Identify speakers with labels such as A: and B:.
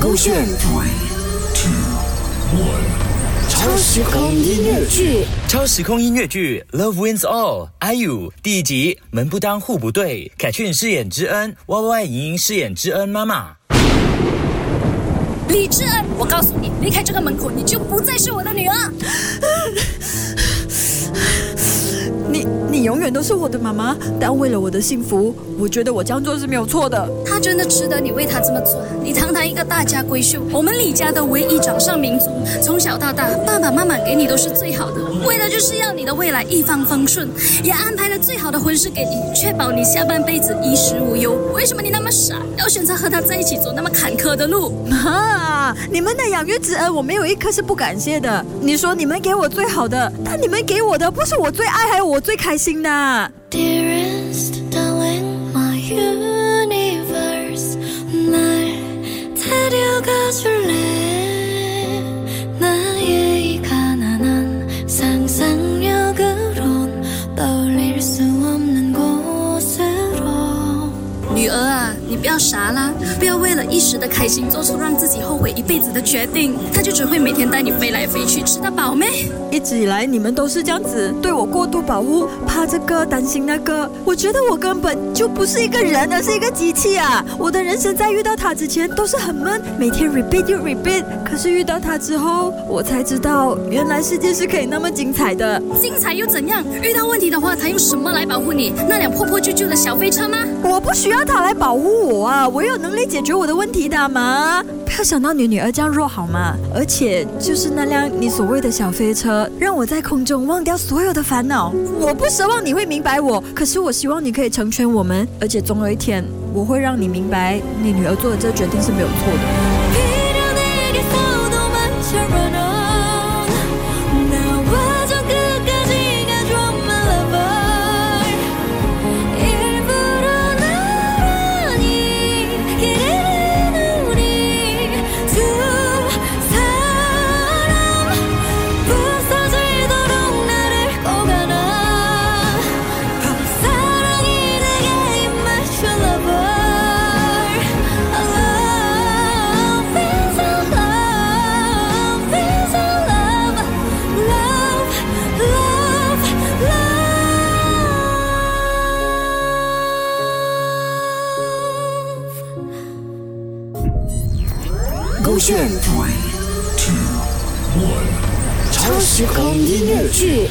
A: 勾选
B: Three, two, one.
A: 超时空音乐剧。
C: 超时空音乐剧《Love Wins All》IU 第一集，门不当户不对，凯旋饰演知恩，Y Y 莹莹饰演知恩妈妈。
D: 李智恩，我告诉你，离开这个门口，你就不再是我的女儿。
E: 永远都是我的妈妈，但为了我的幸福，我觉得我这样做是没有错的。
D: 他真的值得你为他这么做。你堂堂一个大家闺秀，我们李家的唯一掌上明珠，从小到大，爸爸妈妈给你都是最好的，为的就是要你的未来一帆风顺，也安排了最好的婚事给你，确保你下半辈子衣食无忧。为什么你那么傻，要选择和他在一起走那么坎坷的路？
E: 啊！你们的养育之恩，我没有一刻是不感谢的。你说你们给我最好的，但你们给我的不是我最爱，还有我最开心 的。
F: Dearest darling, my universe 날 데려가 줄래
D: 你不要傻啦，不要为了一时的开心做出让自己后悔一辈子的决定，他就只会每天带你飞来飞去，吃得饱没？
E: 一直以来你们都是这样子对我过度保护，怕这个担心那个。我觉得我根本就不是一个人，而是一个机器啊！我的人生在遇到他之前都是很闷，每天 repeat 又 repeat。可是遇到他之后，我才知道原来世界是可以那么精彩的。
D: 精彩又怎样？遇到问题的话，他用什么来保护你？那辆破破旧旧的小飞车吗？
E: 我不需要他来保护我啊，我有能力解决我的问题的嘛。不要想到你女儿这样弱好吗？而且就是那辆你所谓的小飞车，让我在空中忘掉所有的烦恼。我不奢望你会明白我，可是我希望你可以成全我们，而且总有一天我会让你明白，你女儿做的这个决定是没有错的。
A: 勾选
B: Three, two, one.
A: 超时空音乐剧。